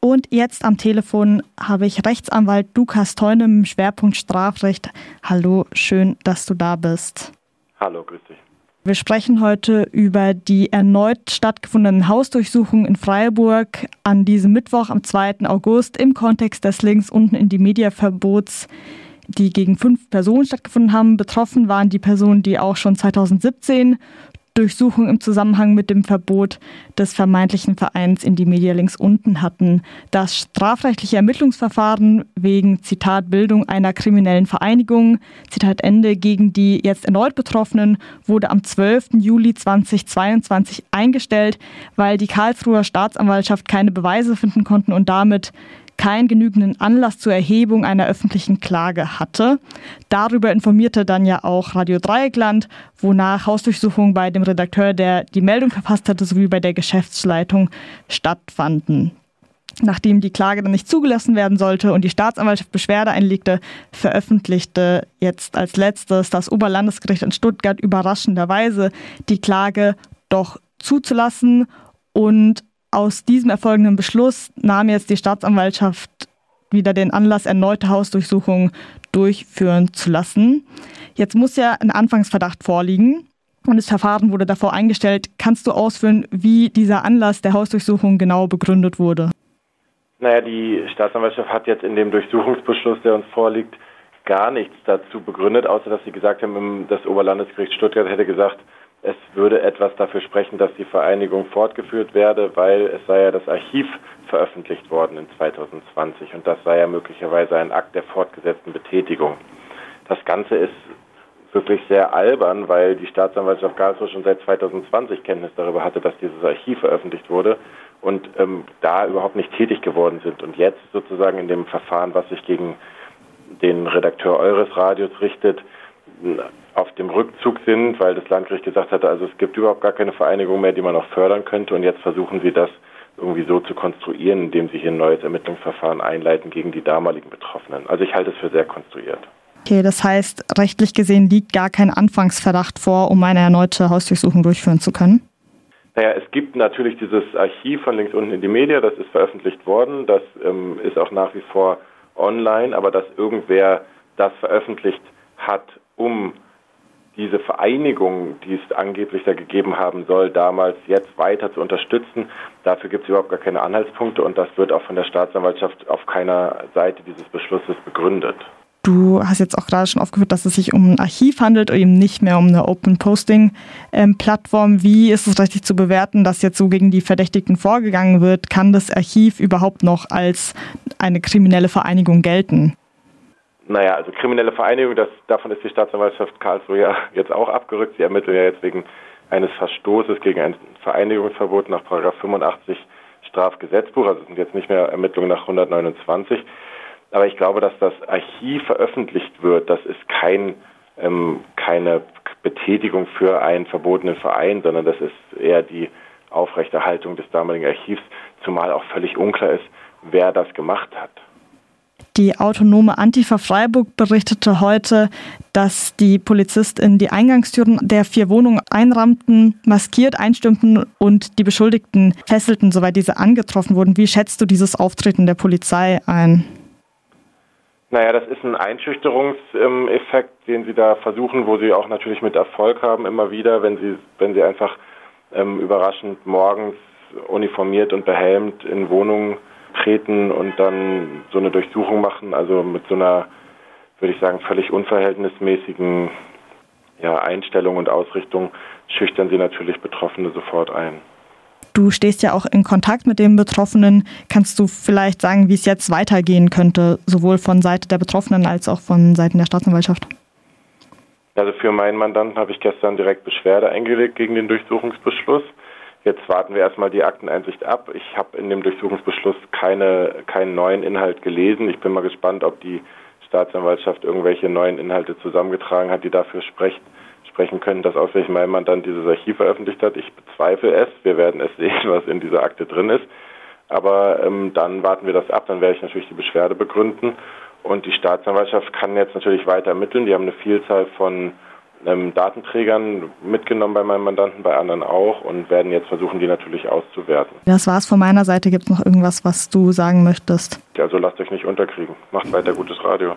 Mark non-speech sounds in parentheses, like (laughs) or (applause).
Und jetzt am Telefon habe ich Rechtsanwalt Lukas Teune im Schwerpunkt Strafrecht. Hallo, schön, dass du da bist. Hallo, grüß dich. Wir sprechen heute über die erneut stattgefundenen Hausdurchsuchungen in Freiburg an diesem Mittwoch am 2. August im Kontext des Links unten in die Mediaverbots, die gegen fünf Personen stattgefunden haben. Betroffen waren die Personen, die auch schon 2017 Durchsuchung im Zusammenhang mit dem Verbot des vermeintlichen Vereins in die Media links unten hatten. Das strafrechtliche Ermittlungsverfahren wegen Zitat Bildung einer kriminellen Vereinigung, Zitat Ende, gegen die jetzt erneut Betroffenen wurde am 12. Juli 2022 eingestellt, weil die Karlsruher Staatsanwaltschaft keine Beweise finden konnten und damit keinen genügenden Anlass zur Erhebung einer öffentlichen Klage hatte. Darüber informierte dann ja auch Radio Dreieckland, wonach Hausdurchsuchungen bei dem Redakteur, der die Meldung verfasst hatte, sowie bei der Geschäftsleitung stattfanden. Nachdem die Klage dann nicht zugelassen werden sollte und die Staatsanwaltschaft Beschwerde einlegte, veröffentlichte jetzt als letztes das Oberlandesgericht in Stuttgart überraschenderweise die Klage doch zuzulassen und aus diesem erfolgenden Beschluss nahm jetzt die Staatsanwaltschaft wieder den Anlass, erneute Hausdurchsuchungen durchführen zu lassen. Jetzt muss ja ein Anfangsverdacht vorliegen und das Verfahren wurde davor eingestellt. Kannst du ausführen, wie dieser Anlass der Hausdurchsuchung genau begründet wurde? Naja, die Staatsanwaltschaft hat jetzt in dem Durchsuchungsbeschluss, der uns vorliegt, gar nichts dazu begründet, außer dass sie gesagt haben, das Oberlandesgericht Stuttgart hätte gesagt, es würde etwas dafür sprechen, dass die Vereinigung fortgeführt werde, weil es sei ja das Archiv veröffentlicht worden in 2020 und das sei ja möglicherweise ein Akt der fortgesetzten Betätigung. Das Ganze ist wirklich sehr albern, weil die Staatsanwaltschaft Karlsruhe schon seit 2020 Kenntnis darüber hatte, dass dieses Archiv veröffentlicht wurde und ähm, da überhaupt nicht tätig geworden sind. Und jetzt sozusagen in dem Verfahren, was sich gegen den Redakteur eures Radios richtet, auf dem Rückzug sind, weil das Landgericht gesagt hatte, also es gibt überhaupt gar keine Vereinigung mehr, die man noch fördern könnte. Und jetzt versuchen sie das irgendwie so zu konstruieren, indem sie hier ein neues Ermittlungsverfahren einleiten gegen die damaligen Betroffenen. Also ich halte es für sehr konstruiert. Okay, das heißt, rechtlich gesehen liegt gar kein Anfangsverdacht vor, um eine erneute Hausdurchsuchung durchführen zu können? Naja, es gibt natürlich dieses Archiv von links unten in die Media, das ist veröffentlicht worden, das ähm, ist auch nach wie vor online, aber dass irgendwer das veröffentlicht hat, um diese Vereinigung, die es angeblich da gegeben haben soll, damals jetzt weiter zu unterstützen. Dafür gibt es überhaupt gar keine Anhaltspunkte und das wird auch von der Staatsanwaltschaft auf keiner Seite dieses Beschlusses begründet. Du hast jetzt auch gerade schon aufgeführt, dass es sich um ein Archiv handelt und eben nicht mehr um eine Open Posting ähm, Plattform. Wie ist es richtig zu bewerten, dass jetzt so gegen die Verdächtigten vorgegangen wird? Kann das Archiv überhaupt noch als eine kriminelle Vereinigung gelten? Naja, also kriminelle Vereinigung, das, davon ist die Staatsanwaltschaft Karlsruhe ja jetzt auch abgerückt. Sie ermitteln ja jetzt wegen eines Verstoßes gegen ein Vereinigungsverbot nach 85 Strafgesetzbuch. Also es sind jetzt nicht mehr Ermittlungen nach 129. Aber ich glaube, dass das Archiv veröffentlicht wird, das ist kein, ähm, keine Betätigung für einen verbotenen Verein, sondern das ist eher die Aufrechterhaltung des damaligen Archivs, zumal auch völlig unklar ist, wer das gemacht hat. Die autonome Antifa Freiburg berichtete heute, dass die Polizisten die Eingangstüren der vier Wohnungen einrammten, maskiert einstürmten und die Beschuldigten fesselten, soweit diese angetroffen wurden. Wie schätzt du dieses Auftreten der Polizei ein? Naja, das ist ein Einschüchterungseffekt, den sie da versuchen, wo sie auch natürlich mit Erfolg haben, immer wieder, wenn sie, wenn sie einfach ähm, überraschend morgens uniformiert und behelmt in Wohnungen treten und dann so eine Durchsuchung machen, also mit so einer, würde ich sagen, völlig unverhältnismäßigen ja, Einstellung und Ausrichtung schüchtern sie natürlich Betroffene sofort ein. Du stehst ja auch in Kontakt mit den Betroffenen. Kannst du vielleicht sagen, wie es jetzt weitergehen könnte, sowohl von Seite der Betroffenen als auch von Seiten der Staatsanwaltschaft? Also für meinen Mandanten habe ich gestern direkt Beschwerde eingelegt gegen den Durchsuchungsbeschluss. Jetzt warten wir erstmal die Akteneinsicht ab. Ich habe in dem Durchsuchungsbeschluss keine, keinen neuen Inhalt gelesen. Ich bin mal gespannt, ob die Staatsanwaltschaft irgendwelche neuen Inhalte zusammengetragen hat, die dafür sprechen, sprechen können, dass ausgerechnet mein Mandant dieses Archiv veröffentlicht hat. Ich bezweifle es. Wir werden es (laughs) sehen, was in dieser Akte drin ist. Aber ähm, dann warten wir das ab. Dann werde ich natürlich die Beschwerde begründen. Und die Staatsanwaltschaft kann jetzt natürlich weiter ermitteln. Die haben eine Vielzahl von ähm, Datenträgern mitgenommen bei meinem Mandanten, bei anderen auch und werden jetzt versuchen, die natürlich auszuwerten. Das war's von meiner Seite. Gibt es noch irgendwas, was du sagen möchtest? Also lasst euch nicht unterkriegen. Macht weiter gutes Radio.